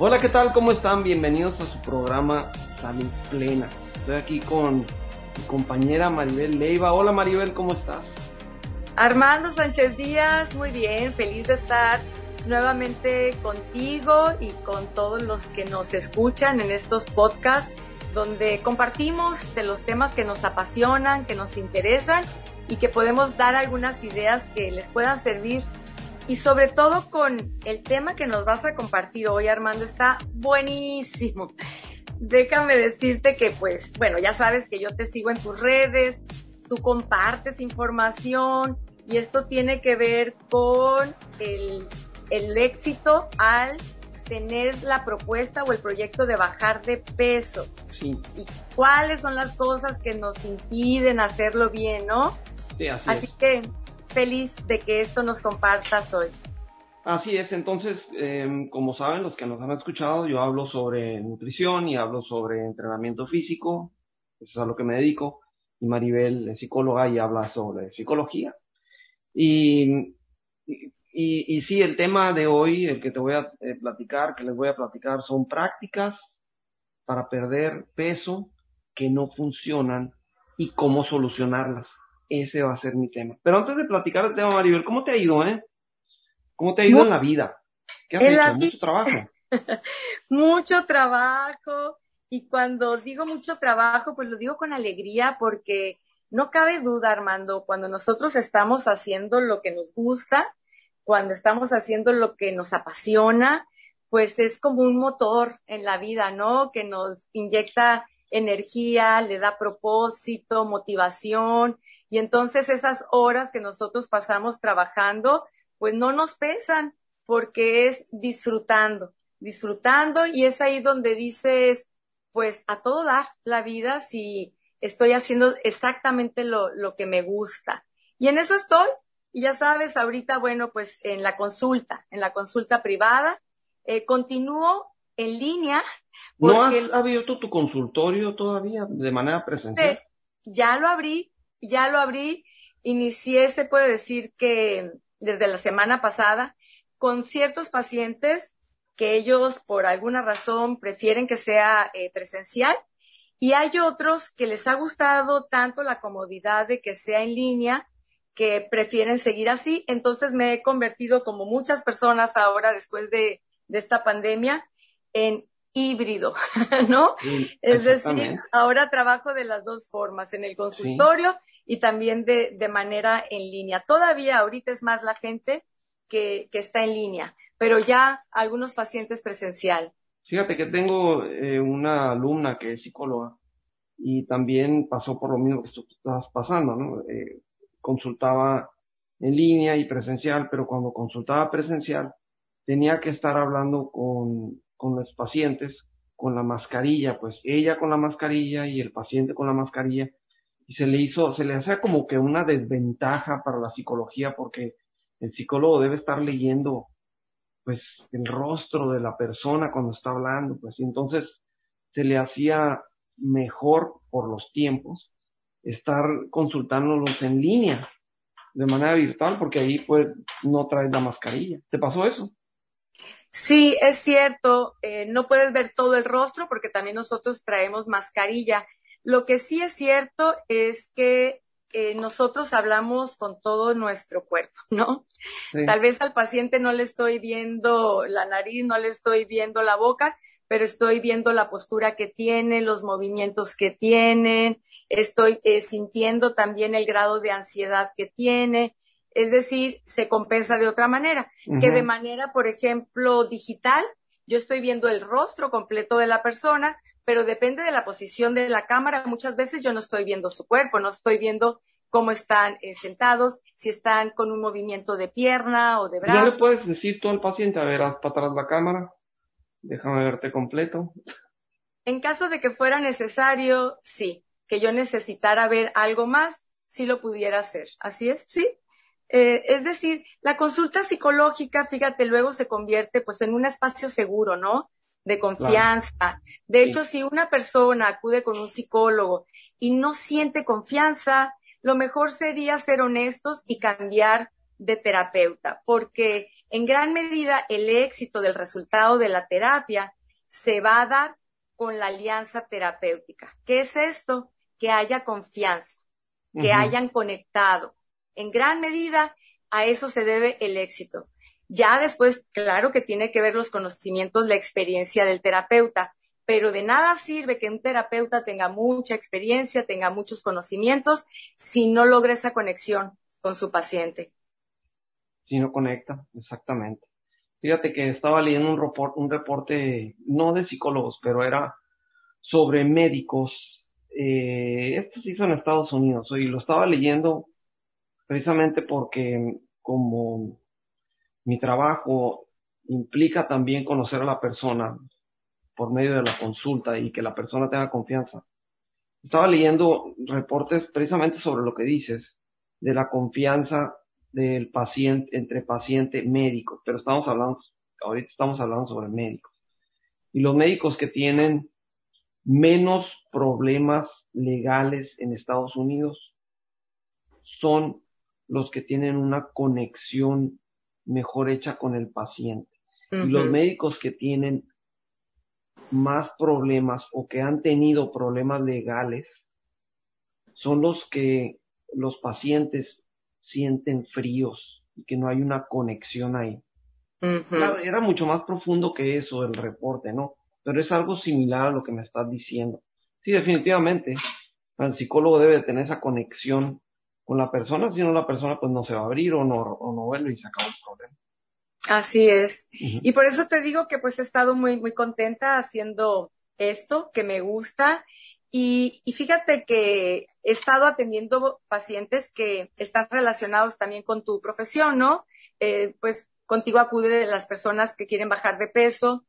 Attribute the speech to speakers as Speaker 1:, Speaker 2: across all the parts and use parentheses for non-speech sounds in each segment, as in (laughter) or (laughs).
Speaker 1: Hola, ¿qué tal? ¿Cómo están? Bienvenidos a su programa Salud Plena. Estoy aquí con mi compañera Maribel Leiva. Hola Maribel, ¿cómo estás?
Speaker 2: Armando Sánchez Díaz, muy bien, feliz de estar nuevamente contigo y con todos los que nos escuchan en estos podcasts donde compartimos de los temas que nos apasionan, que nos interesan y que podemos dar algunas ideas que les puedan servir. Y sobre todo con el tema que nos vas a compartir hoy, Armando, está buenísimo. (laughs) Déjame decirte que, pues, bueno, ya sabes que yo te sigo en tus redes, tú compartes información y esto tiene que ver con el, el éxito al tener la propuesta o el proyecto de bajar de peso.
Speaker 1: Sí.
Speaker 2: Y cuáles son las cosas que nos impiden hacerlo bien, ¿no?
Speaker 1: Sí, así,
Speaker 2: Así
Speaker 1: es.
Speaker 2: que feliz de que esto nos compartas hoy.
Speaker 1: Así es, entonces, eh, como saben los que nos han escuchado, yo hablo sobre nutrición y hablo sobre entrenamiento físico, eso es a lo que me dedico, y Maribel es psicóloga y habla sobre psicología. Y, y, y, sí, el tema de hoy, el que te voy a eh, platicar, que les voy a platicar, son prácticas para perder peso que no funcionan y cómo solucionarlas. Ese va a ser mi tema. Pero antes de platicar el tema, Maribel, ¿cómo te ha ido, eh? ¿Cómo te ha ido en la vida? ¿Qué has hecho?
Speaker 2: la
Speaker 1: Mucho trabajo. (laughs)
Speaker 2: Mucho trabajo y cuando digo mucho trabajo, pues lo digo con alegría porque no cabe duda, Armando, cuando nosotros estamos haciendo lo que nos gusta, cuando estamos haciendo lo que nos apasiona, pues es como un motor en la vida, ¿no? Que nos inyecta energía, le da propósito, motivación, y entonces esas horas que nosotros pasamos trabajando, pues no nos pesan, porque es disfrutando, disfrutando, y es ahí donde dices, pues a todo dar la vida si estoy haciendo exactamente lo, lo que me gusta. Y en eso estoy, y ya sabes, ahorita, bueno, pues en la consulta, en la consulta privada, eh, continúo en línea.
Speaker 1: ¿No has abierto tu consultorio todavía de manera presencial?
Speaker 2: ya lo abrí, ya lo abrí. Inicié, se puede decir que desde la semana pasada, con ciertos pacientes que ellos por alguna razón prefieren que sea eh, presencial y hay otros que les ha gustado tanto la comodidad de que sea en línea que prefieren seguir así. Entonces me he convertido, como muchas personas ahora después de, de esta pandemia, en híbrido, (laughs) ¿no?
Speaker 1: Sí,
Speaker 2: Es decir, ahora trabajo de las dos formas, en el consultorio y también de, de manera en línea. Todavía ahorita es más la gente que, que está en línea, pero ya algunos pacientes presencial.
Speaker 1: Fíjate que tengo eh, una alumna que es psicóloga y también pasó por lo mismo que tú estabas pasando, ¿no? Eh, consultaba en línea y presencial, pero cuando consultaba presencial tenía que estar hablando con, con los pacientes con la mascarilla, pues ella con la mascarilla y el paciente con la mascarilla y se le hizo, se le hacía como que una desventaja para la psicología porque el psicólogo debe estar leyendo pues el rostro de la persona cuando está hablando, pues y entonces se le hacía mejor por los tiempos estar consultándolos en línea de manera virtual porque ahí pues no traes la mascarilla. ¿Te pasó eso?
Speaker 2: Sí, es cierto, eh, no puedes ver todo el rostro porque también nosotros traemos mascarilla. Lo que sí es cierto es que eh, nosotros hablamos con todo nuestro cuerpo, (laughs) ¿no?
Speaker 1: Sí.
Speaker 2: Tal vez al paciente no le estoy viendo la nariz, no le estoy viendo la boca, pero estoy viendo la postura que tiene, los movimientos que tienen, estoy eh, sintiendo también el grado de ansiedad que tiene. Es decir, se compensa de otra manera, que de manera, por ejemplo, digital, yo estoy viendo el rostro completo de la persona, pero depende de la posición de la cámara. Muchas veces yo no estoy viendo su cuerpo, no estoy viendo cómo están eh, sentados, si están con un movimiento de pierna o de
Speaker 1: ¿Ya le
Speaker 2: brazo.
Speaker 1: puedes decir tú al paciente, a ver, haz para atrás la cámara, déjame verte completo?
Speaker 2: En caso de que fuera necesario, sí, que yo necesitara ver algo más, sí lo pudiera hacer. Así es, sí. Eh, es decir, la consulta psicológica, fíjate, luego se convierte pues en un espacio seguro, ¿no? De confianza. De
Speaker 1: Sí.
Speaker 2: hecho, si una persona acude con un psicólogo y no siente confianza, lo mejor sería ser honestos y cambiar de terapeuta, porque En gran medida, el éxito del resultado de la terapia se va a dar con la alianza terapéutica. ¿Qué es esto? Que haya confianza, que hayan conectado. En gran medida, a eso se debe el éxito. Ya después, claro que tiene que ver los conocimientos, la experiencia del terapeuta, pero de nada sirve que un terapeuta tenga mucha experiencia, tenga muchos conocimientos, si no logra esa conexión con su paciente.
Speaker 1: Si no conecta, exactamente. Fíjate que estaba leyendo un, un reporte, no de psicólogos, pero era sobre médicos. Eh, esto se hizo en Estados Unidos y lo estaba leyendo precisamente porque como mi trabajo implica también conocer a la persona por medio de la consulta y que la persona tenga confianza. Estaba leyendo reportes precisamente sobre lo que dices, de la confianza del paciente, entre paciente médico, pero estamos hablando, ahorita estamos hablando sobre médicos. Y los médicos que tienen menos problemas legales en Estados Unidos son los que tienen una conexión mejor hecha con el paciente. Y los médicos que tienen más problemas o que han tenido problemas legales son los que los pacientes sienten fríos y que no hay una conexión ahí. era mucho más profundo que eso el reporte, ¿no? Pero es algo similar a lo que me estás diciendo. Sí, definitivamente, el psicólogo debe tener esa conexión con la persona, si no la persona pues no se va a abrir o no, o no vuelve y se acaba el problema.
Speaker 2: Así es. Y por eso te digo que pues he estado muy, muy contenta haciendo esto, que me gusta. Y, y, fíjate que he estado atendiendo pacientes que están relacionados también con tu profesión, ¿no? Eh, pues contigo acude las personas que quieren bajar de peso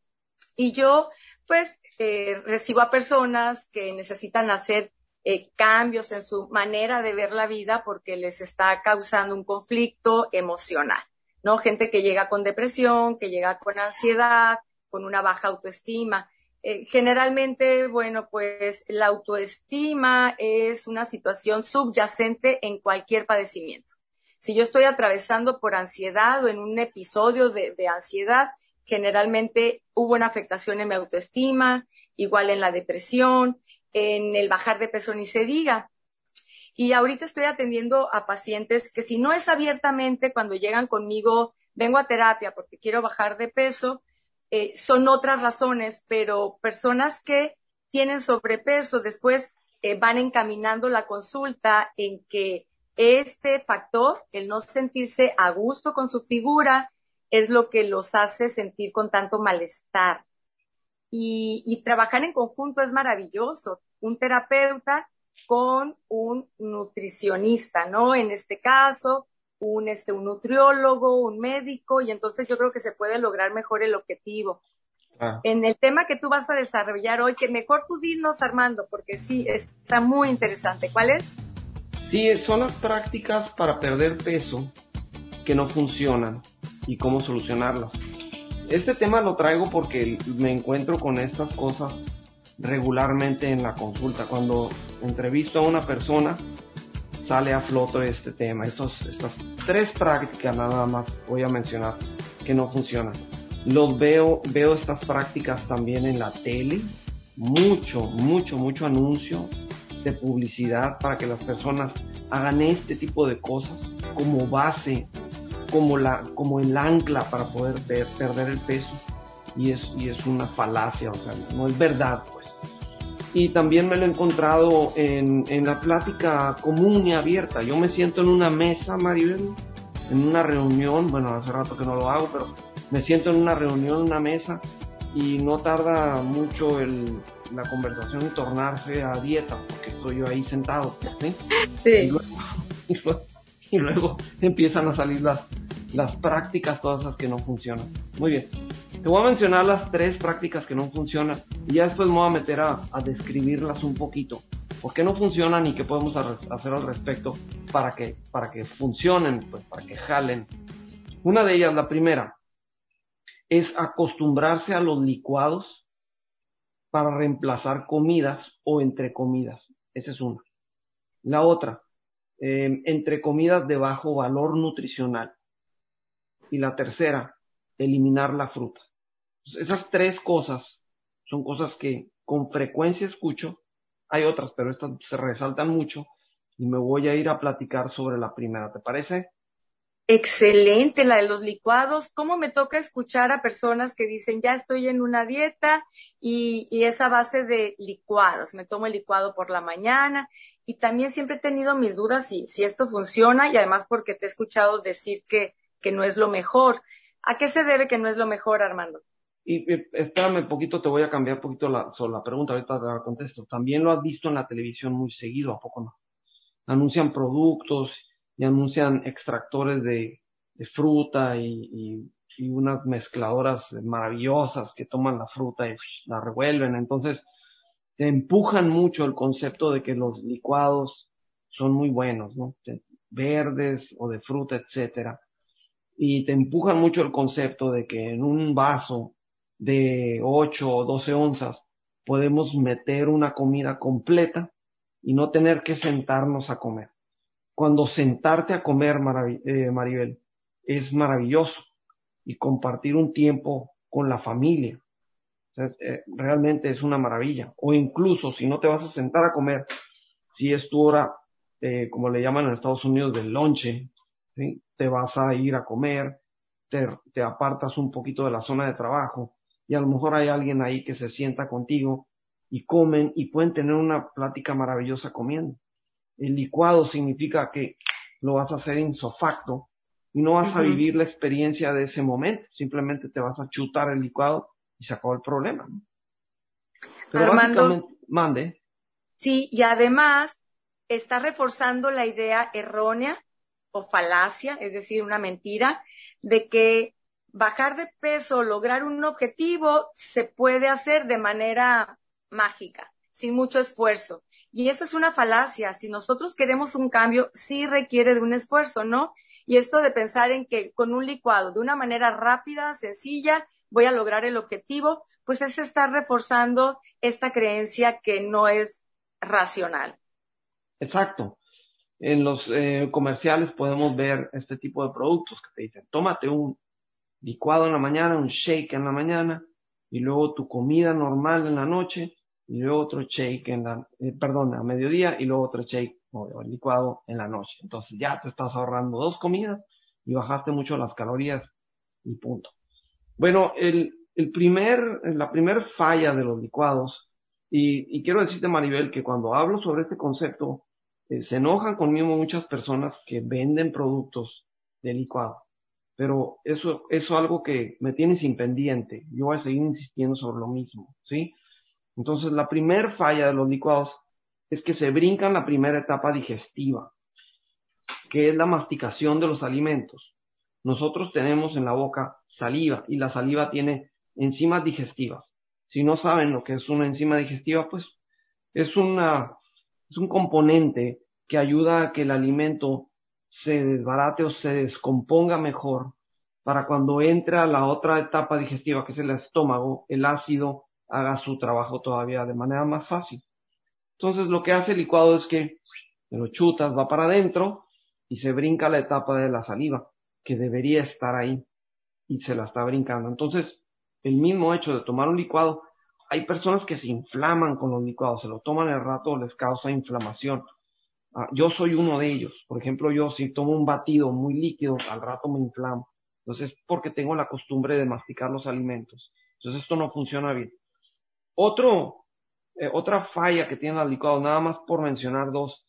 Speaker 2: y yo pues eh, recibo a personas que necesitan hacer eh, cambios en su manera de ver la vida porque les está causando un conflicto emocional, ¿no? Gente que llega con depresión, que llega con ansiedad, con una baja autoestima. Eh, generalmente, bueno, pues la autoestima es una situación subyacente en cualquier padecimiento. Si yo estoy atravesando por ansiedad o en un episodio de, de ansiedad, generalmente hubo una afectación en mi autoestima, igual en la depresión, en el bajar de peso ni se diga. Y ahorita estoy atendiendo a pacientes que si no es abiertamente cuando llegan conmigo, vengo a terapia porque quiero bajar de peso, eh, son otras razones, pero personas que tienen sobrepeso después eh, van encaminando la consulta en que este factor, el no sentirse a gusto con su figura, es lo que los hace sentir con tanto malestar. Y, trabajar en conjunto es maravilloso. Un terapeuta con un nutricionista, ¿no? En este caso, un, este, un nutriólogo, un médico, y entonces yo creo que se puede lograr mejor el objetivo. Ah. En el tema que tú vas a desarrollar hoy, que mejor tú dinos, Armando, porque sí, está muy interesante. ¿Cuál es?
Speaker 1: Sí, son las prácticas para perder peso que no funcionan y cómo solucionarlas. Este tema lo traigo porque me encuentro con estas cosas regularmente en la consulta. Cuando entrevisto a una persona, sale a flote este tema. Estos, estas tres prácticas nada más voy a mencionar que no funcionan. Los veo, veo estas prácticas también en la tele. Mucho, mucho, mucho anuncio de publicidad para que las personas hagan este tipo de cosas como base como, la, como el ancla para poder perder el peso y es, y es una falacia, o sea, no es verdad, pues. Y también me lo he encontrado en, en la plática común y abierta. Yo me siento en una mesa, Maribel, en una reunión, bueno, hace rato que no lo hago, pero me siento en una reunión, en una mesa, y no tarda mucho el, la conversación en tornarse a dieta, porque estoy yo ahí sentado, ¿sí? (laughs) sí. (laughs) y luego, y luego empiezan a salir las, las prácticas, todas esas que no funcionan. Muy bien. Te voy a mencionar las tres prácticas que no funcionan y ya después me voy a meter a, describirlas un poquito. ¿Por qué no funcionan y qué podemos hacer al respecto para que, para que funcionen, pues para que jalen? Una de ellas, la primera, es acostumbrarse a los licuados para reemplazar comidas o entre comidas. Esa es una. La otra, eh, entre comidas de bajo valor nutricional. Y la tercera, eliminar la fruta. Esas tres cosas son cosas que con frecuencia escucho. Hay otras, pero estas se resaltan mucho y me voy a ir a platicar sobre la primera. ¿Te parece?
Speaker 2: Excelente, la de los licuados. ¿Cómo me toca escuchar a personas que dicen, ya estoy en una dieta y, y esa base de licuados? Me tomo el licuado por la mañana y también siempre he tenido mis dudas si, si esto funciona y además porque te he escuchado decir que, que no es lo mejor. ¿A qué se debe que no es lo mejor, Armando?
Speaker 1: Y, espérame un poquito, te voy a cambiar un poquito la, la pregunta, ahorita te la contesto. También lo has visto en la televisión muy seguido, ¿a poco no? Anuncian productos y anuncian extractores de, de fruta y, y, unas mezcladoras maravillosas que toman la fruta y la revuelven. Entonces, te empujan mucho el concepto de que los licuados son muy buenos, ¿no? Verdes o de fruta, etcétera. Y te empujan mucho el concepto de que en un vaso de 8 o 12 onzas podemos meter una comida completa y no tener que sentarnos a comer cuando sentarte a comer, eh, Maribel, es maravilloso y compartir un tiempo con la familia. Eh, realmente es una maravilla. O incluso si no te vas a sentar a comer, si es tu hora, eh, como le llaman en Estados Unidos, del lonche, te vas a ir a comer, te, te apartas un poquito de la zona de trabajo y a lo mejor hay alguien ahí que se sienta contigo y comen y pueden tener una plática maravillosa comiendo. El licuado significa que lo vas a hacer insofacto y no vas a vivir la experiencia de ese momento, simplemente te vas a chutar el licuado y se acabó el problema.
Speaker 2: Pero Armando, mande. Sí, y además está reforzando la idea errónea o falacia, es decir, una mentira, de que bajar de peso, lograr un objetivo, se puede hacer de manera mágica, sin mucho esfuerzo. Y eso es una falacia. Si nosotros queremos un cambio, sí requiere de un esfuerzo, ¿no? Y esto de pensar en que con un licuado, de una manera rápida, sencilla, voy a lograr el objetivo, pues es estar reforzando esta creencia que no es racional.
Speaker 1: Exacto. En los eh, comerciales podemos ver este tipo de productos que te dicen, tómate un licuado en la mañana, un shake en la mañana y luego tu comida normal en la noche y luego otro shake en la, eh, perdón, a mediodía y luego otro shake o, licuado en la noche. Entonces ya te estás ahorrando dos comidas y bajaste mucho las calorías y punto. Bueno, el, el primer, la primer falla de los licuados, y, y quiero decirte Maribel que cuando hablo sobre este concepto, eh, se enojan conmigo muchas personas que venden productos de licuado. Pero eso, eso es algo que me tiene sin pendiente. Yo voy a seguir insistiendo sobre lo mismo, ¿sí? Entonces, la primera falla de los licuados es que se brincan la primera etapa digestiva, que es la masticación de los alimentos. Nosotros tenemos en la boca saliva y la saliva tiene enzimas digestivas. Si no saben lo que es una enzima digestiva, pues es una, es un componente que ayuda a que el alimento se desbarate o se descomponga mejor para cuando entra la otra etapa digestiva, que es el estómago, el ácido haga su trabajo todavía de manera más fácil. Entonces lo que hace el licuado es que lo chutas, va para adentro y se brinca la etapa de la saliva, que debería estar ahí y se la está brincando. Entonces, el mismo hecho de tomar un licuado, hay personas que se inflaman con los licuados, se lo toman el rato, les causa inflamación. Ah, yo soy uno de ellos. Por ejemplo, yo si tomo un batido muy líquido, al rato me inflamo. Entonces, porque tengo la costumbre de masticar los alimentos. Entonces, esto no funciona bien. Otro, eh, otra falla que tienen los licuados, nada más por mencionar dos,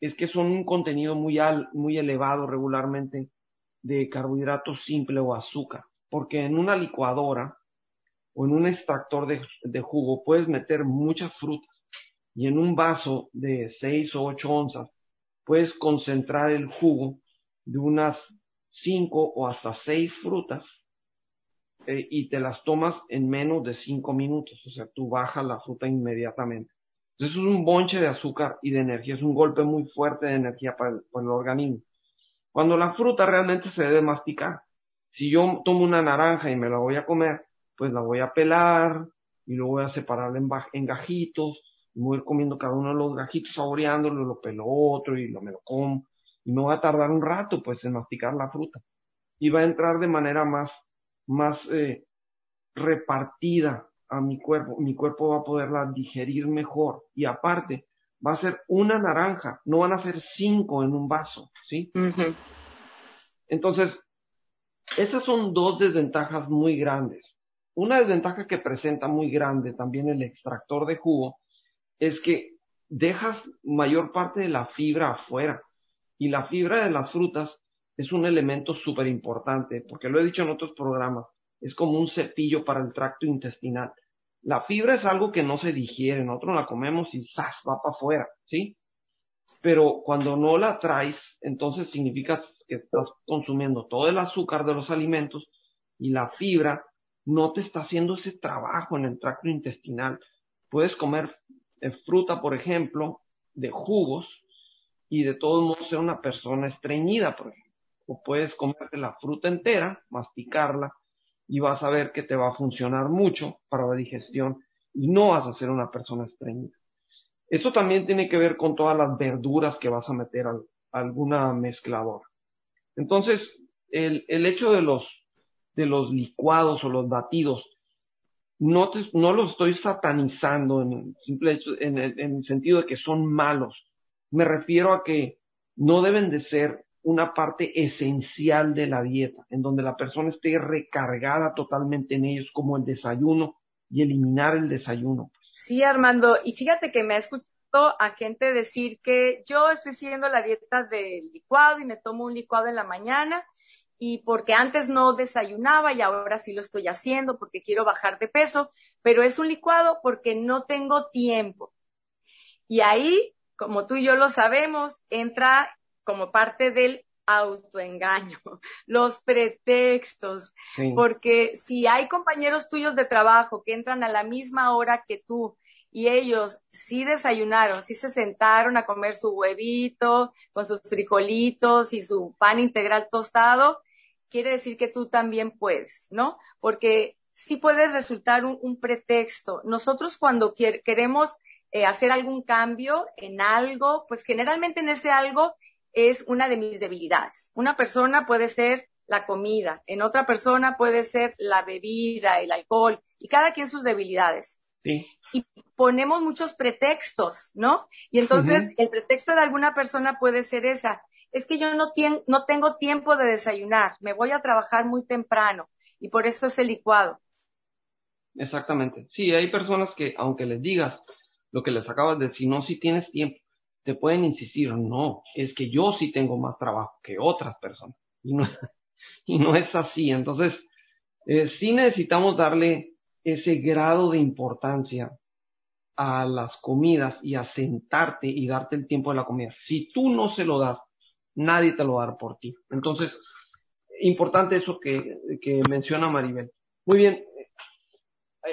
Speaker 1: es que son un contenido muy, al, muy elevado regularmente de carbohidratos simple o azúcar, porque en una licuadora o en un extractor de, de jugo puedes meter muchas frutas y en un vaso de 6 o 8 onzas puedes concentrar el jugo de unas 5 o hasta 6 frutas eh, y te las tomas en menos de cinco minutos. O sea, tú bajas la fruta inmediatamente. Entonces es un bonche de azúcar y de energía, es un golpe muy fuerte de energía para el, para el organismo. Cuando la fruta realmente se debe masticar. Si yo tomo una naranja y me la voy a comer, pues la voy a pelar y luego voy a separar en, en gajitos y voy a ir comiendo cada uno de los gajitos, saboreándolo, lo pelo otro y lo me lo como. Y me va a tardar un rato pues en masticar la fruta. Y va a entrar de manera más más eh, repartida a mi cuerpo, mi cuerpo va a poderla digerir mejor y aparte va a ser una naranja, no van a ser cinco en un vaso, ¿sí? Entonces, esas son dos desventajas muy grandes. Una desventaja que presenta muy grande también el extractor de jugo es que dejas mayor parte de la fibra afuera y la fibra de las frutas es un elemento súper importante porque lo he dicho en otros programas, es como un cepillo para el tracto intestinal. La fibra es algo que no se digiere, nosotros la comemos y ¡zas! va para afuera, ¿sí? Pero cuando no la traes, entonces significa que estás consumiendo todo el azúcar de los alimentos y la fibra no te está haciendo ese trabajo en el tracto intestinal. Puedes comer eh, fruta, por ejemplo, de jugos y de todos modos ser una persona estreñida, por ejemplo. O puedes comerte la fruta entera, masticarla y vas a ver que te va a funcionar mucho para la digestión y no vas a ser una persona estreñida. Eso también tiene que ver con todas las verduras que vas a meter a, alguna mezcladora. Entonces, el, el hecho de los, de los licuados o los batidos, no, te, no los estoy satanizando en, simple en, el, en el sentido de que son malos. Me refiero a que no deben de ser una parte esencial de la dieta, en donde la persona esté recargada totalmente en ellos, como el desayuno y eliminar el desayuno.
Speaker 2: Sí, Armando, y fíjate que me ha escuchado a gente decir que yo estoy siguiendo la dieta del licuado y me tomo un licuado en la mañana y porque antes no desayunaba y ahora sí lo estoy haciendo porque quiero bajar de peso, pero es un licuado porque no tengo tiempo. Y ahí, como tú y yo lo sabemos, entra como parte del autoengaño, (laughs) los pretextos, porque si hay compañeros tuyos de trabajo que entran a la misma hora que tú y ellos sí desayunaron, sí se sentaron a comer su huevito con sus frijolitos y su pan integral tostado, quiere decir que tú también puedes, ¿no? Porque sí puede resultar un, pretexto. Nosotros cuando queremos eh, hacer algún cambio en algo, pues generalmente en ese algo es una de mis debilidades. Una persona puede ser la comida, en otra persona puede ser la bebida, el alcohol, y cada quien sus debilidades.
Speaker 1: Sí.
Speaker 2: Y ponemos muchos pretextos, ¿no? Y entonces el pretexto de alguna persona puede ser esa. Es que yo no, tengo tiempo de desayunar, me voy a trabajar muy temprano y por eso es el licuado.
Speaker 1: Exactamente. Sí, hay personas que, aunque les digas lo que les acabas de decir, no, si tienes tiempo, te pueden insistir, no, es que yo sí tengo más trabajo que otras personas. Y no, (laughs) y no es así. Entonces, eh, sí necesitamos darle ese grado de importancia a las comidas y a sentarte y darte el tiempo de la comida. Si tú no se lo das, nadie te lo va a dar por ti. Entonces, importante eso que, que menciona Maribel. Muy bien,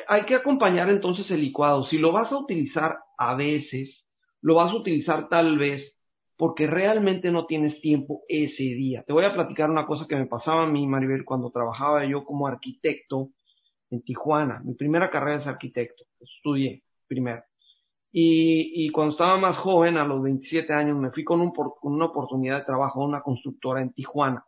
Speaker 1: hay que acompañar entonces el licuado. Si lo vas a utilizar a veces, lo vas a utilizar tal vez porque realmente no tienes tiempo ese día. Te voy a platicar una cosa que me pasaba a mí, Maribel, cuando trabajaba yo como arquitecto en Tijuana. Mi primera carrera es arquitecto, estudié primero. Y, y cuando estaba más joven, a los 27 años, me fui con, un, una oportunidad de trabajo a una constructora en Tijuana.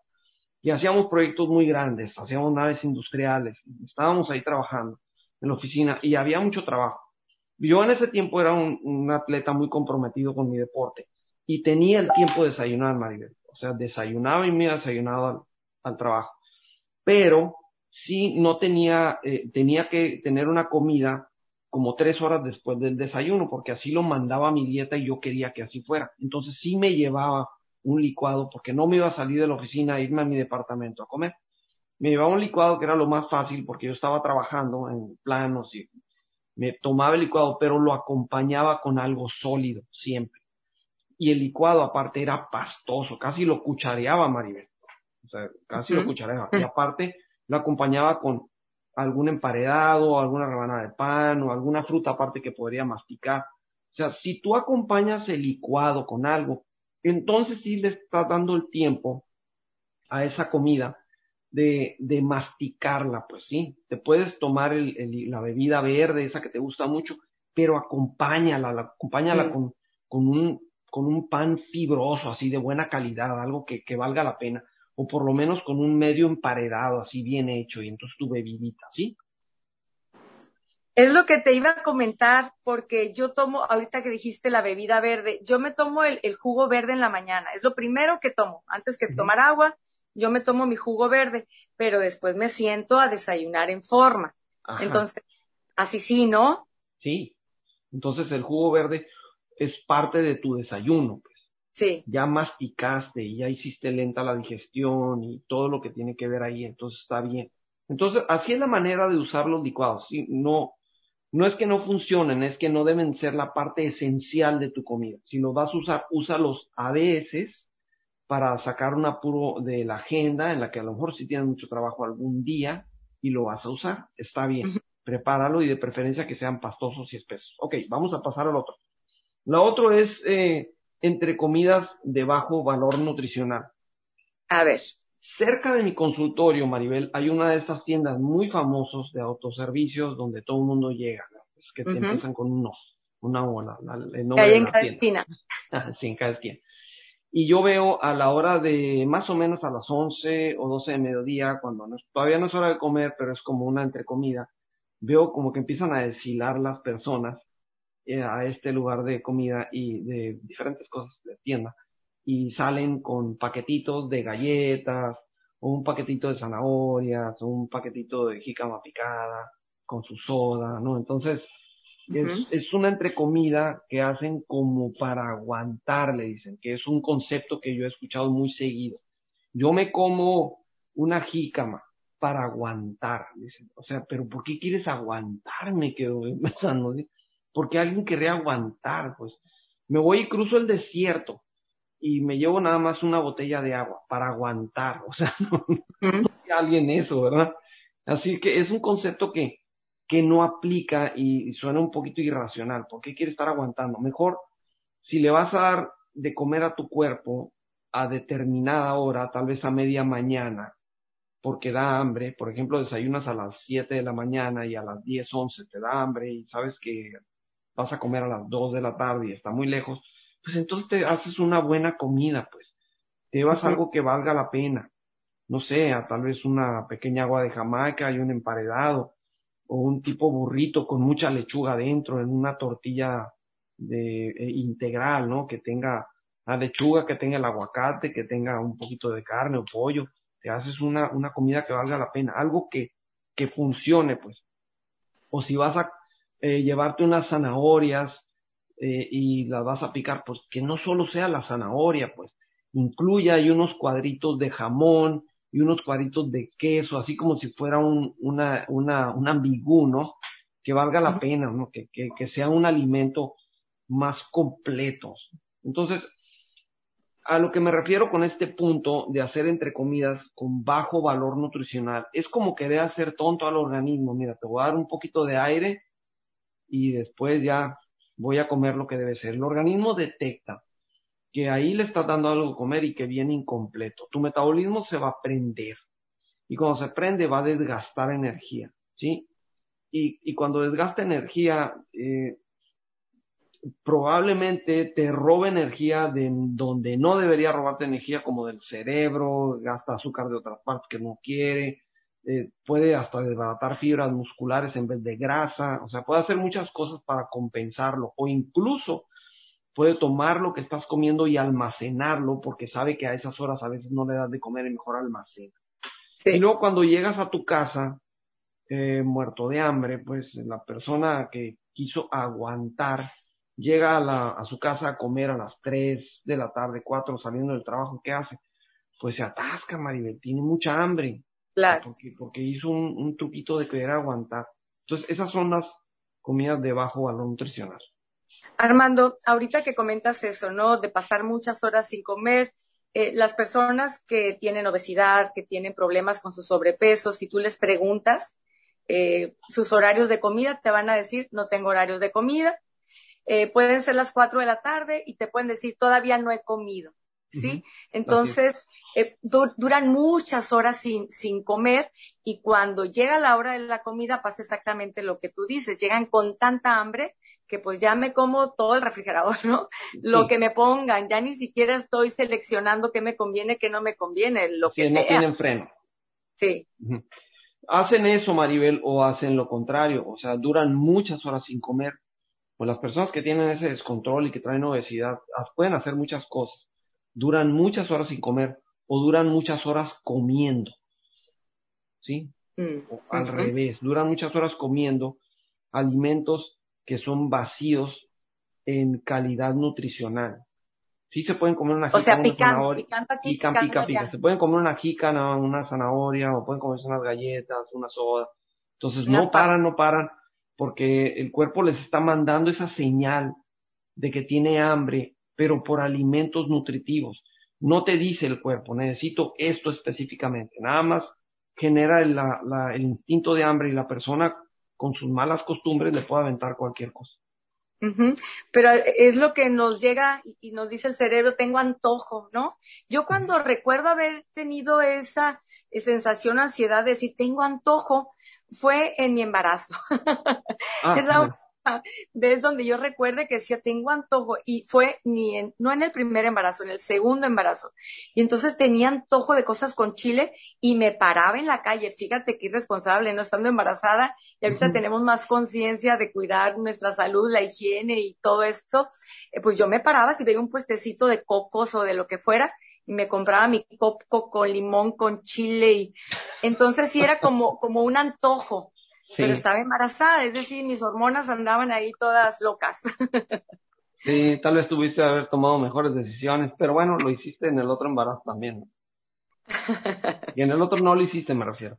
Speaker 1: Y hacíamos proyectos muy grandes, hacíamos naves industriales, estábamos ahí trabajando en la oficina y había mucho trabajo. Yo en ese tiempo era un, atleta muy comprometido con mi deporte y tenía el tiempo de desayunar, Maribel. O sea, desayunaba y me desayunado al, trabajo. Pero sí no tenía, eh, tenía que tener una comida como tres horas después del desayuno, porque así lo mandaba mi dieta y yo quería que así fuera. Entonces sí me llevaba un licuado, porque no me iba a salir de la oficina a irme a mi departamento a comer. Me llevaba un licuado que era lo más fácil porque yo estaba trabajando en planos y me tomaba el licuado, pero lo acompañaba con algo sólido siempre. Y el licuado aparte era pastoso, casi lo cuchareaba Maribel. O sea, casi lo cuchareaba. (laughs) Y aparte lo acompañaba con algún emparedado, alguna rebanada de pan o alguna fruta aparte que podría masticar. O sea, si tú acompañas el licuado con algo, entonces sí le estás dando el tiempo a esa comida de, de masticarla, pues sí, te puedes tomar el, la bebida verde, esa que te gusta mucho, pero acompáñala, la, acompáñala con, con, un, con un pan fibroso, así de buena calidad, algo que, que valga la pena. O por lo menos con un medio emparedado, así bien hecho, y entonces tu bebidita, ¿sí?
Speaker 2: Es lo que te iba a comentar, porque yo tomo, ahorita que dijiste la bebida verde, yo me tomo el, jugo verde en la mañana, es lo primero que tomo, antes que tomar agua, yo me tomo mi jugo verde, pero después me siento a desayunar en forma. Entonces, así sí, ¿no?
Speaker 1: Sí. Entonces el jugo verde es parte de tu desayuno, pues.
Speaker 2: Sí.
Speaker 1: Ya masticaste y ya hiciste lenta la digestión y todo lo que tiene que ver ahí, entonces está bien. Entonces, así es la manera de usar los licuados. ¿sí? No, no es que no funcionen, es que no deben ser la parte esencial de tu comida. Si los vas a usar, úsalos a veces para sacar un apuro de la agenda en la que a lo mejor si tienes mucho trabajo algún día y lo vas a usar, está bien. Prepáralo y de preferencia que sean pastosos y espesos. Ok, vamos a pasar al otro. Lo otro es eh, entre comidas de bajo valor nutricional.
Speaker 2: A ver.
Speaker 1: Cerca de mi consultorio, Maribel, hay una de estas tiendas muy famosos de autoservicios donde todo el mundo llega. Es que te empiezan con un no, una el nombre
Speaker 2: en cada esquina. (laughs)
Speaker 1: sí, en cada esquina. Y yo veo a la hora de más o menos a las 11 o 12 de mediodía, cuando todavía no es hora de comer, pero es como una entrecomida, veo como que empiezan a desfilar las personas eh, a este lugar de comida y de diferentes cosas de tienda y salen con paquetitos de galletas o un paquetito de zanahorias o un paquetito de jícama picada con su soda, ¿no? Entonces, es, es una entrecomida que hacen como para aguantar, le dicen, que es un concepto que yo he escuchado muy seguido. Yo me como una jícama para aguantar, dicen. O sea, pero ¿por qué quieres aguantarme? Quedo pensando, ¿sí? Porque alguien querría aguantar, pues. Me voy y cruzo el desierto y me llevo nada más una botella de agua para aguantar. (laughs) O sea, no, no, alguien eso, ¿verdad? Así que es un concepto que, que no aplica y, suena un poquito irracional. ¿Por qué quiere estar aguantando? Mejor, si le vas a dar de comer a tu cuerpo a determinada hora, tal vez a media mañana, porque da hambre, por ejemplo, desayunas a las 7 de la mañana y a las 10, 11 te da hambre y sabes que vas a comer a las 2 de la tarde y está muy lejos, pues entonces te haces una buena comida, pues. Te llevas algo que valga la pena. No sé, tal vez una pequeña agua de Jamaica y un emparedado o un tipo burrito con mucha lechuga dentro en una tortilla de eh, integral, ¿no? Que tenga la lechuga, que tenga el aguacate, que tenga un poquito de carne o pollo. Te haces una, una comida que valga la pena, algo que, que funcione, pues. O si vas a eh, llevarte unas zanahorias eh, y las vas a picar, pues que no solo sea la zanahoria, pues. Incluya ahí unos cuadritos de jamón, y unos cuadritos de queso, así como si fuera un, una, una, un ambigú, ¿no? Que valga la pena, ¿no? Que, que, que sea un alimento más completo. Entonces, a lo que me refiero con este punto de hacer entre comidas con bajo valor nutricional, es como querer hacer tonto al organismo. Mira, te voy a dar un poquito de aire y después ya voy a comer lo que debe ser. El organismo detecta que ahí le estás dando algo a comer y que viene incompleto. Tu metabolismo se va a prender. Y cuando se prende va a desgastar energía, ¿sí? Y, y cuando desgasta energía, eh, probablemente te robe energía de donde no debería robarte energía, como del cerebro, gasta azúcar de otras partes que no quiere, eh, puede hasta desbaratar fibras musculares en vez de grasa, o sea, puede hacer muchas cosas para compensarlo, o incluso puede tomar lo que estás comiendo y almacenarlo porque sabe que a esas horas a veces no le das de comer y mejor almacena. Y luego cuando llegas a tu casa, eh, muerto de hambre, pues la persona que quiso aguantar llega a, la, a su casa a comer a las 3 de la tarde, 4 saliendo del trabajo, ¿qué hace? Pues se atasca, Maribel, tiene mucha hambre.
Speaker 2: Claro.
Speaker 1: Porque, porque hizo un, un truquito de querer aguantar. Entonces, esas son las comidas de bajo valor nutricional.
Speaker 2: Armando, ahorita que comentas eso, ¿no? De pasar muchas horas sin comer, eh, las personas que tienen obesidad, que tienen problemas con su sobrepeso, si tú les preguntas eh, sus horarios de comida, te van a decir, no tengo horarios de comida. Eh, pueden ser las cuatro de la tarde y te pueden decir, todavía no he comido, ¿sí? Entonces, eh, duran muchas horas sin, sin comer y cuando llega la hora de la comida pasa exactamente lo que tú dices, llegan con tanta hambre que pues ya me como todo el refrigerador, ¿no? Lo que me pongan, ya ni siquiera estoy seleccionando qué me conviene, qué no me conviene, lo que
Speaker 1: no tienen freno.
Speaker 2: Sí.
Speaker 1: Hacen eso, Maribel, o hacen lo contrario, o sea, duran muchas horas sin comer. Pues las personas que tienen ese descontrol y que traen obesidad pueden hacer muchas cosas. Duran muchas horas sin comer o duran muchas horas comiendo. ¿Sí? Mm, o al revés, duran muchas horas comiendo alimentos que son vacíos en calidad nutricional. Sí se pueden comer una
Speaker 2: jícana, o sea, pican, pican,
Speaker 1: pica, pica, Se pueden comer una jícana, una zanahoria, o pueden comerse unas galletas, una soda. Entonces no paran, no paran, porque el cuerpo les está mandando esa señal de que tiene hambre, pero por alimentos nutritivos. No te dice el cuerpo, necesito esto específicamente. Nada más genera el instinto de hambre y la persona con sus malas costumbres le puede aventar cualquier cosa.
Speaker 2: Pero es lo que nos llega y, nos dice el cerebro, tengo antojo, ¿no? Yo cuando recuerdo haber tenido esa sensación, ansiedad de decir, tengo antojo, fue en mi embarazo. (laughs) Ah, es la (laughs) vez donde yo recuerde que decía, tengo antojo, y fue ni en, no en el primer embarazo, en el segundo embarazo. Y entonces tenía antojo de cosas con chile y me paraba en la calle. Fíjate qué irresponsable, no estando embarazada, y ahorita tenemos más conciencia de cuidar nuestra salud, la higiene y todo esto. Eh, pues yo me paraba si veía un puestecito de cocos o de lo que fuera, y me compraba mi coco con limón, con chile y entonces sí era como, como un antojo pero estaba embarazada, es decir, mis hormonas andaban ahí todas locas. (laughs)
Speaker 1: sí, tal vez tuviste que haber tomado mejores decisiones, pero bueno, lo hiciste en el otro embarazo también. (laughs) y en el otro no lo hiciste, me refiero.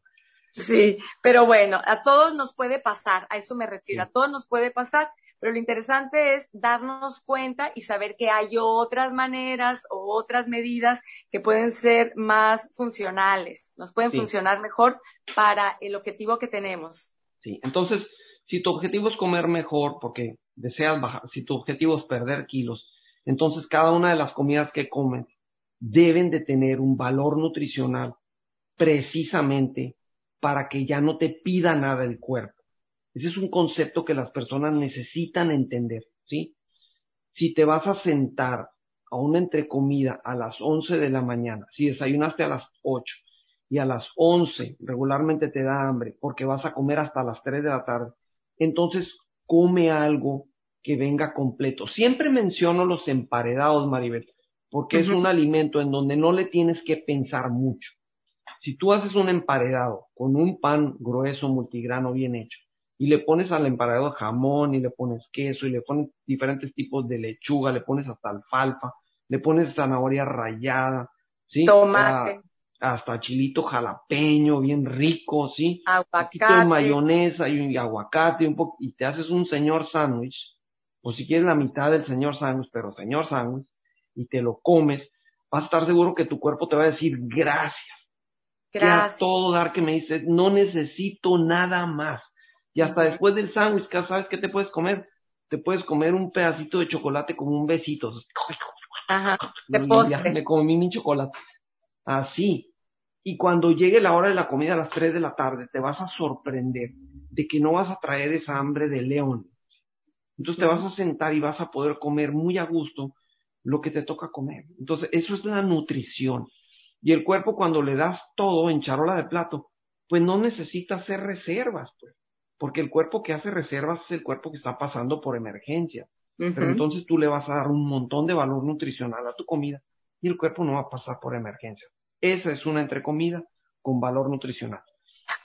Speaker 2: Sí, pero bueno, a todos nos puede pasar, a eso me refiero, a todos nos puede pasar, pero lo interesante es darnos cuenta y saber que hay otras maneras o otras medidas que pueden ser más funcionales, nos pueden funcionar mejor para el objetivo que tenemos.
Speaker 1: Sí, entonces, si tu objetivo es comer mejor porque deseas bajar, si tu objetivo es perder kilos, entonces cada una de las comidas que comes deben de tener un valor nutricional precisamente para que ya no te pida nada el cuerpo. Ese es un concepto que las personas necesitan entender, ¿sí? Si te vas a sentar a una entrecomida a las 11 de la mañana, si desayunaste a las 8 y a las 11 regularmente te da hambre porque vas a comer hasta las 3 de la tarde, entonces come algo que venga completo. Siempre menciono los emparedados, Maribel, porque es un alimento en donde no le tienes que pensar mucho. Si tú haces un emparedado con un pan grueso multigrano bien hecho y le pones al emparedado jamón y le pones queso y le pones diferentes tipos de lechuga, le pones hasta alfalfa, le pones zanahoria rallada, ¿sí?
Speaker 2: Tomate
Speaker 1: hasta chilito jalapeño, bien rico, ¿sí?
Speaker 2: Aguacate. Un
Speaker 1: poquito de mayonesa y, aguacate, un poco, y te haces un señor sándwich, o si quieres la mitad del señor sándwich, pero señor sándwich, y te lo comes, vas a estar seguro que tu cuerpo te va a decir gracias.
Speaker 2: Gracias.
Speaker 1: a todo dar que me dices, no necesito nada más. Y hasta después del sándwich, ¿sabes qué te puedes comer? Te puedes comer un pedacito de chocolate como un besito.
Speaker 2: Ajá, de (laughs) postre.
Speaker 1: Me comí mi chocolate así. Y cuando llegue la hora de la comida a las 3 de la tarde, te vas a sorprender de que no vas a traer esa hambre de león. Entonces te vas a sentar y vas a poder comer muy a gusto lo que te toca comer. Entonces eso es la nutrición. Y el cuerpo cuando le das todo en charola de plato, pues no necesita hacer reservas, pues. Porque el cuerpo que hace reservas es el cuerpo que está pasando por emergencia. Pero entonces tú le vas a dar un montón de valor nutricional a tu comida y el cuerpo no va a pasar por emergencia. Esa es una entrecomida con valor nutricional.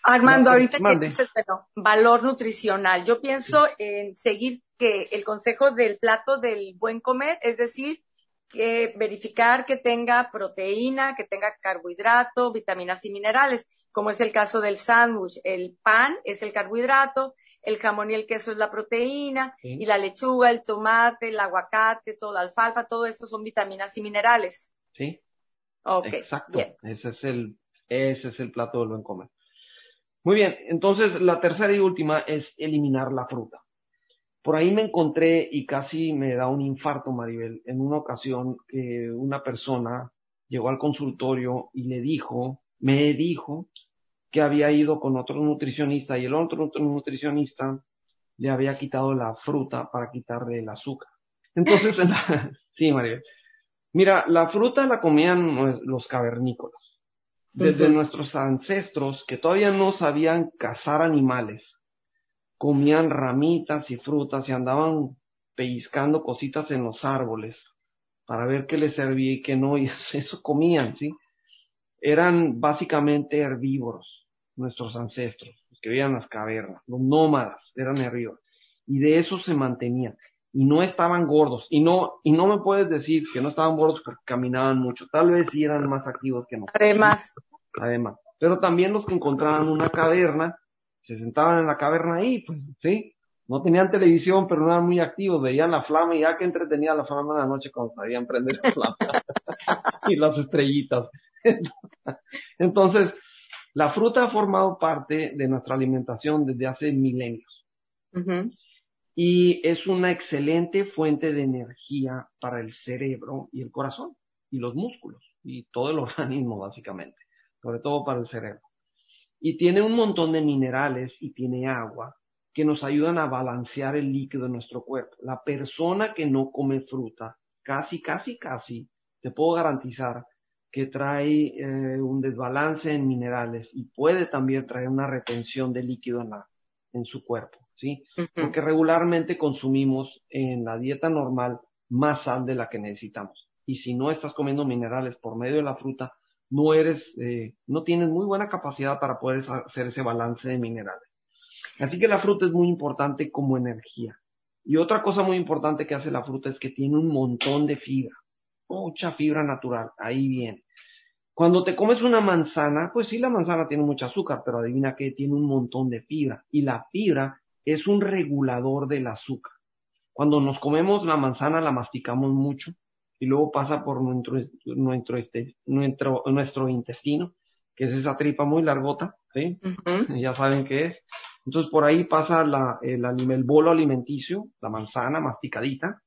Speaker 2: Armando, ahorita que dices, bueno, valor nutricional, yo pienso en seguir que el consejo del plato del buen comer, es decir, que verificar que tenga proteína, que tenga carbohidrato, vitaminas y minerales, como es el caso del sándwich. El pan es el carbohidrato, el jamón y el queso es la proteína, y la lechuga, el tomate, el aguacate, toda la alfalfa, todo esto son vitaminas y minerales.
Speaker 1: Sí.
Speaker 2: Ok.
Speaker 1: Exacto. Ese es el, ese es el plato del buen comer. Muy bien. Entonces, la tercera y última es eliminar la fruta. Por ahí me encontré y casi me da un infarto, Maribel, en una ocasión que una persona llegó al consultorio y le dijo, me dijo que había ido con otro nutricionista y el otro, otro nutricionista le había quitado la fruta para quitarle el azúcar. Entonces, (laughs) sí, María. Mira, la fruta la comían los cavernícolas. Desde nuestros ancestros que todavía no sabían cazar animales, comían ramitas y frutas y andaban pellizcando cositas en los árboles para ver qué les servía y qué no, y (laughs) eso comían, ¿sí? Eran básicamente herbívoros nuestros ancestros, los que vivían en las cavernas, los nómadas, eran herbívoros, y de eso se mantenían, y no estaban gordos, y no, y no me puedes decir que no estaban gordos porque caminaban mucho, tal vez sí eran más activos que nosotros.
Speaker 2: Además.
Speaker 1: Además. Pero también los que encontraban una caverna, se sentaban en la caverna ahí, pues, sí, no tenían televisión, pero no eran muy activos, veían la flama y ya que entretenía la flama en la noche cuando sabían prender la flama (laughs) y las estrellitas. (laughs) Entonces, la fruta ha formado parte de nuestra alimentación desde hace milenios. Y es una excelente fuente de energía para el cerebro y el corazón y los músculos y todo el (laughs) organismo básicamente, sobre todo para el cerebro. Y tiene un montón de minerales y tiene agua que nos ayudan a balancear el líquido de nuestro cuerpo. La persona que no come fruta, casi, casi, casi, te puedo garantizar que trae eh, un desbalance en minerales y puede también traer una retención de líquido en, la, en su cuerpo, ¿sí? Porque regularmente consumimos en la dieta normal más sal de la que necesitamos. Y si no estás comiendo minerales por medio de la fruta, no eres, eh, no tienes muy buena capacidad para poder hacer ese balance de minerales. Así que la fruta es muy importante como energía. Y otra cosa muy importante que hace la fruta es que tiene un montón de fibra, mucha fibra natural, ahí viene. Cuando te comes una manzana, pues sí, la manzana tiene mucho azúcar, pero adivina que tiene un montón de fibra. Y la fibra es un regulador del azúcar. Cuando nos comemos la manzana, la masticamos mucho y luego pasa por nuestro, nuestro, este, nuestro, nuestro intestino, que es esa tripa muy largota, ¿sí? Ya saben qué es. Entonces por ahí pasa la, el, el bolo alimenticio, la manzana masticadita,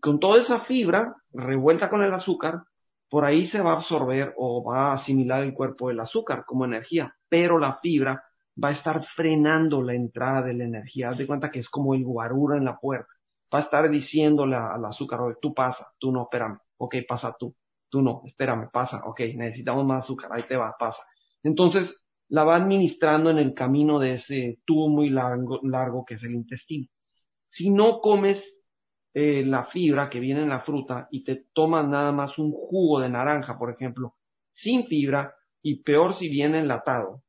Speaker 1: con toda esa fibra revuelta con el azúcar, por ahí se va a absorber o va a asimilar el cuerpo el azúcar como energía, pero la fibra va a estar frenando la entrada de la energía. Haz de cuenta que es como el guarura en la puerta. Va a estar diciéndole al azúcar, oye, tú pasa, tú no, espérame, ok, pasa tú, tú no, espérame, pasa, ok, necesitamos más azúcar, ahí te va, pasa. Entonces, la va administrando en el camino de ese tubo muy largo, largo que es el intestino. Si no comes eh, la fibra que viene en la fruta y te tomas nada más un jugo de naranja, por ejemplo, sin fibra y peor si viene enlatado,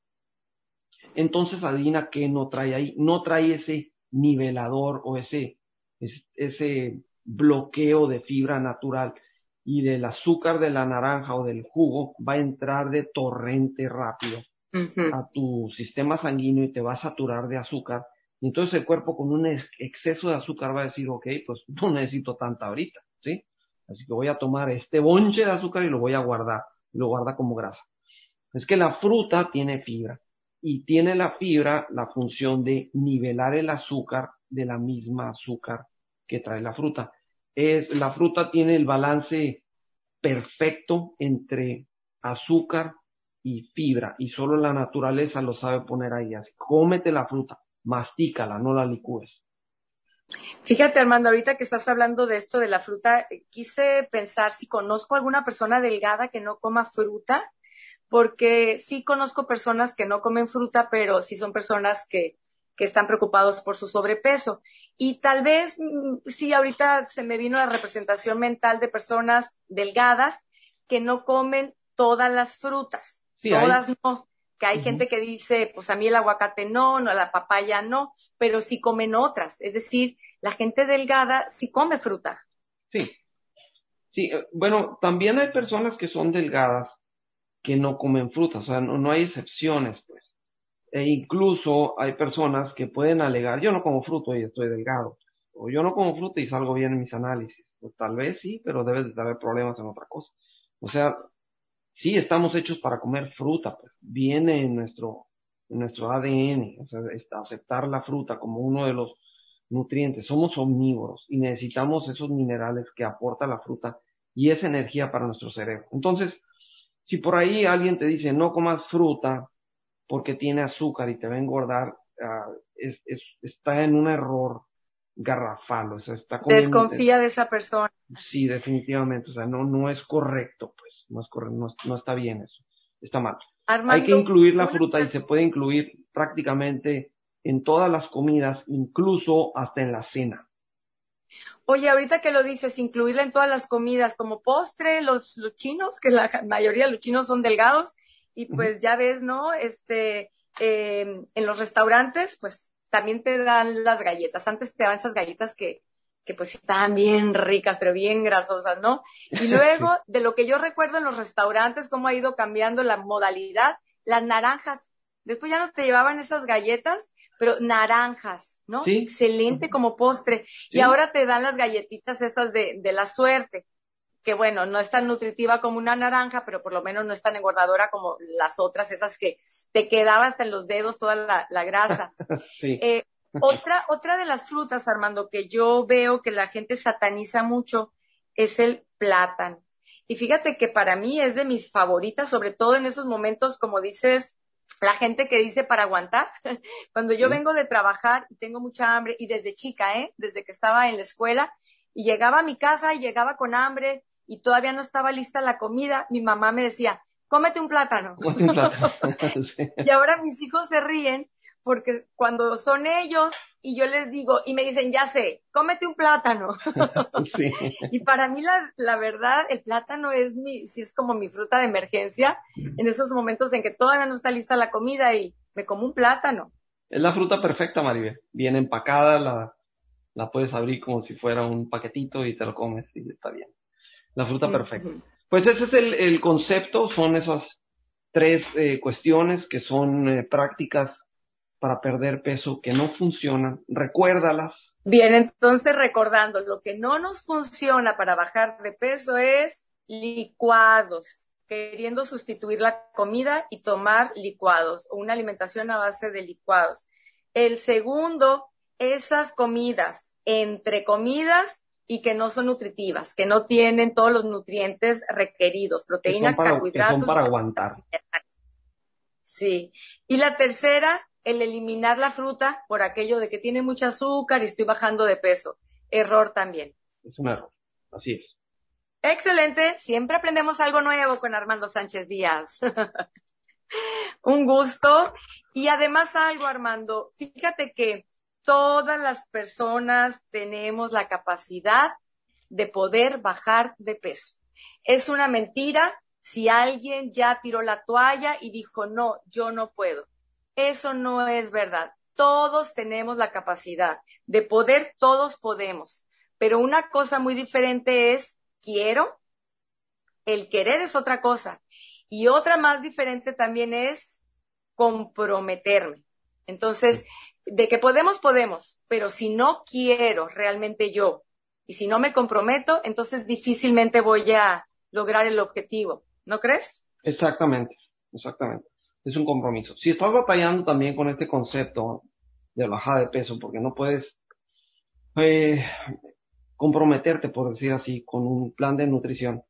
Speaker 1: entonces adivina que no trae ahí, no trae ese nivelador o ese, ese bloqueo de fibra natural y del azúcar de la naranja o del jugo va a entrar de torrente rápido a tu sistema sanguíneo y te va a saturar de azúcar. Y entonces el cuerpo con un exceso de azúcar va a decir, ok, pues (laughs) no necesito tanta ahorita, ¿sí? Así que voy a tomar este bonche de azúcar y lo voy a guardar, lo guarda como grasa. Es que la fruta tiene fibra y tiene la fibra la función de nivelar el azúcar de la misma azúcar que trae la fruta. Es, la fruta tiene el balance perfecto entre azúcar y fibra y solo la naturaleza lo sabe poner ahí. Así, cómete la fruta, mastícala, no la licúes.
Speaker 2: Fíjate, Armando, ahorita que estás hablando de esto de la fruta, eh, quise pensar si conozco alguna persona delgada que no coma fruta, porque sí conozco personas que no comen fruta, pero sí son personas que, que están preocupados por su sobrepeso. Y tal vez, mm, sí, ahorita se me vino la representación mental de personas delgadas que no comen todas las frutas todas no. Que hay gente que dice, pues a mí el aguacate no, no, la papaya no, pero sí comen otras. Es decir, la gente delgada sí come fruta.
Speaker 1: Sí. Sí, eh, bueno, también hay personas que son delgadas que no comen fruta, o sea, no, hay excepciones, pues. E incluso hay personas que pueden alegar, yo no como fruta y estoy delgado, o yo no como fruta y salgo bien en mis análisis. Pues tal vez sí, pero debes de haber problemas en otra cosa. O sea, sí estamos hechos para comer fruta, pues viene en nuestro, en nuestro ADN, o sea, aceptar la fruta como uno de los nutrientes. Somos omnívoros y necesitamos esos minerales que aporta la fruta y es energía para nuestro cerebro. Entonces, si por ahí alguien te dice no comas fruta porque tiene azúcar y te va a engordar, ah, está en un error garrafal, o sea, está
Speaker 2: Desconfía de esa persona.
Speaker 1: Sí, definitivamente, o sea, no, no es correcto, pues, no es correcto, no, está bien eso, está mal. Hay que incluir la fruta y se puede incluir prácticamente en todas las comidas, incluso hasta en la cena.
Speaker 2: Oye, ahorita que lo dices, incluirla en todas las comidas como postre, los, los chinos, que la (laughs) mayoría de los chinos son delgados, y pues ya ves, ¿no? Este, eh, en los restaurantes, pues también te dan las galletas. Antes te daban esas galletas que, que pues estaban bien ricas, pero bien grasosas, ¿no? Y (laughs) luego, de lo que yo recuerdo en los restaurantes, cómo ha ido cambiando la modalidad, las naranjas. Después ya no te llevaban esas galletas, pero naranjas, ¿no? Excelente como postre. Y ahora te dan las galletitas esas de, de la suerte que bueno, no es tan nutritiva como una naranja, pero por lo menos no es tan engordadora como las otras, esas que te quedaba hasta en los dedos toda la, grasa. (laughs) Eh, otra, otra de las frutas, Armando, que yo veo que la gente sataniza mucho es el plátano. Y fíjate que para mí es de mis favoritas, sobre todo en esos momentos, como dices, la gente que dice para aguantar. (laughs) Cuando yo vengo de trabajar y tengo mucha hambre, y desde chica, ¿eh? Desde que estaba en la escuela, y llegaba a mi casa y llegaba con hambre, y todavía no estaba lista la comida, mi mamá me decía, cómete un plátano. (laughs) (laughs) y ahora mis hijos se ríen porque cuando son ellos y yo les digo y me dicen, ya sé, cómete un plátano. (laughs) Y para mí la, la, verdad, el plátano es mi, sí es como mi fruta de emergencia en esos momentos en que todavía no está lista la comida y me como un plátano.
Speaker 1: Es la fruta perfecta, Maribel. Bien empacada, la, la puedes abrir como si fuera un paquetito y te lo comes y está bien. La fruta perfecta. Pues ese es el, concepto, son esas tres eh, cuestiones que son eh, prácticas para perder peso que no funcionan. Recuérdalas.
Speaker 2: Bien, entonces recordando, lo que no nos funciona para bajar de peso es licuados, queriendo sustituir la comida y tomar licuados o una alimentación a base de licuados. El segundo, esas comidas entre comidas y que no son nutritivas, que no tienen todos los nutrientes requeridos, proteína,
Speaker 1: carbohidratos. Que son para aguantar.
Speaker 2: Sí. Y la tercera, el eliminar la fruta por aquello de que tiene mucho azúcar y estoy bajando de peso. Error también.
Speaker 1: Es un error. Así es.
Speaker 2: Excelente. Siempre aprendemos algo nuevo con Armando Sánchez Díaz. (laughs) un gusto. Y además algo, Armando. Fíjate que todas las personas tenemos la capacidad de poder bajar de peso. Es una mentira si alguien ya tiró la toalla y dijo, no, yo no puedo. Eso no es verdad. Todos tenemos la capacidad de poder, todos podemos. Pero una cosa muy diferente es quiero. El querer es otra cosa. Y otra más diferente también es comprometerme. Entonces, de que podemos, podemos, pero si no quiero realmente yo y si no me comprometo, entonces difícilmente voy a lograr el objetivo, ¿no crees?
Speaker 1: Exactamente, exactamente. Es un compromiso. Si estás batallando también con este concepto de bajada de peso, porque no puedes eh, comprometerte, por decir así, con un plan de nutrición,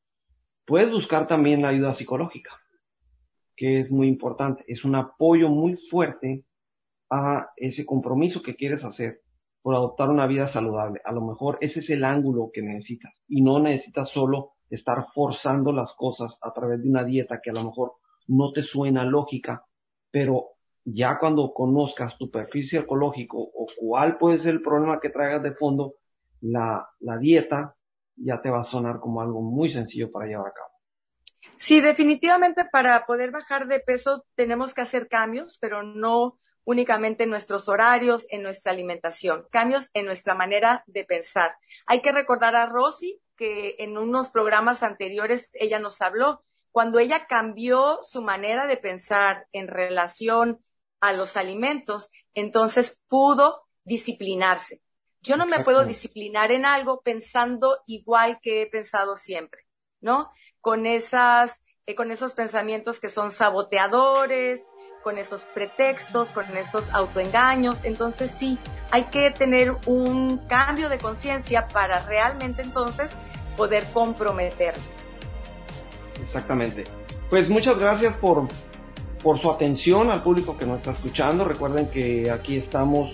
Speaker 1: puedes buscar también la ayuda psicológica, que es muy importante. Es un apoyo muy fuerte a ese compromiso que quieres hacer por adoptar una vida saludable. A lo mejor ese es el ángulo que necesitas y no necesitas solo estar forzando las cosas a través de una dieta que a lo mejor no te suena lógica, pero ya cuando conozcas tu perfil psicológico o cuál puede ser el problema que traigas de fondo, la, la dieta ya te va a sonar como algo muy sencillo para llevar a cabo.
Speaker 2: Sí, definitivamente para poder bajar de peso tenemos que hacer cambios, pero no únicamente en nuestros horarios, en nuestra alimentación, cambios en nuestra manera de pensar. Hay que recordar a Rosy que en unos programas anteriores ella nos habló, cuando ella cambió su manera de pensar en relación a los alimentos, entonces pudo disciplinarse. Yo no me puedo disciplinar en algo pensando igual que he pensado siempre, ¿no? Con esas, eh, con esos pensamientos que son saboteadores, con esos pretextos, con esos autoengaños. Entonces sí, hay que tener un cambio de conciencia para realmente entonces poder comprometer.
Speaker 1: Exactamente. Pues muchas gracias por, por su atención al público que nos está escuchando. Recuerden que aquí estamos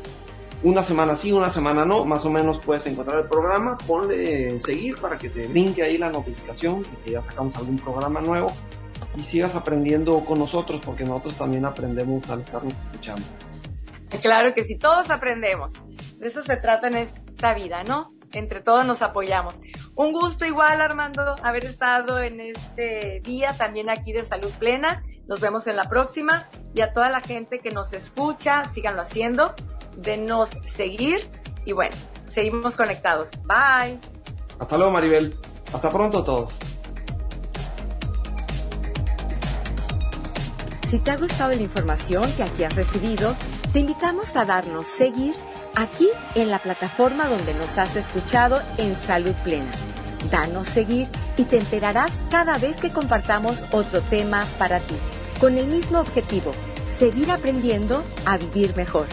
Speaker 1: una semana sí, una semana no, más o menos puedes encontrar el programa, ponle seguir para que te brinque ahí la notificación de que ya sacamos algún programa nuevo y sigas aprendiendo con nosotros porque nosotros también aprendemos al estarnos escuchando.
Speaker 2: Claro que sí, todos aprendemos. De eso se trata en esta vida, ¿no? Entre todos nos apoyamos. Un gusto igual, Armando, haber estado en este día también aquí de Salud Plena. Nos vemos en la próxima y a toda la gente que nos escucha, síganlo haciendo denos seguir y bueno, seguimos conectados. Bye.
Speaker 1: Hasta luego, Maribel. Hasta pronto todos.
Speaker 3: Si te ha gustado la información que aquí has recibido, te invitamos a darnos seguir aquí en la plataforma donde nos has escuchado en Salud Plena. Danos seguir y te enterarás cada vez que compartamos otro tema para ti, con el mismo objetivo, seguir aprendiendo a vivir mejor.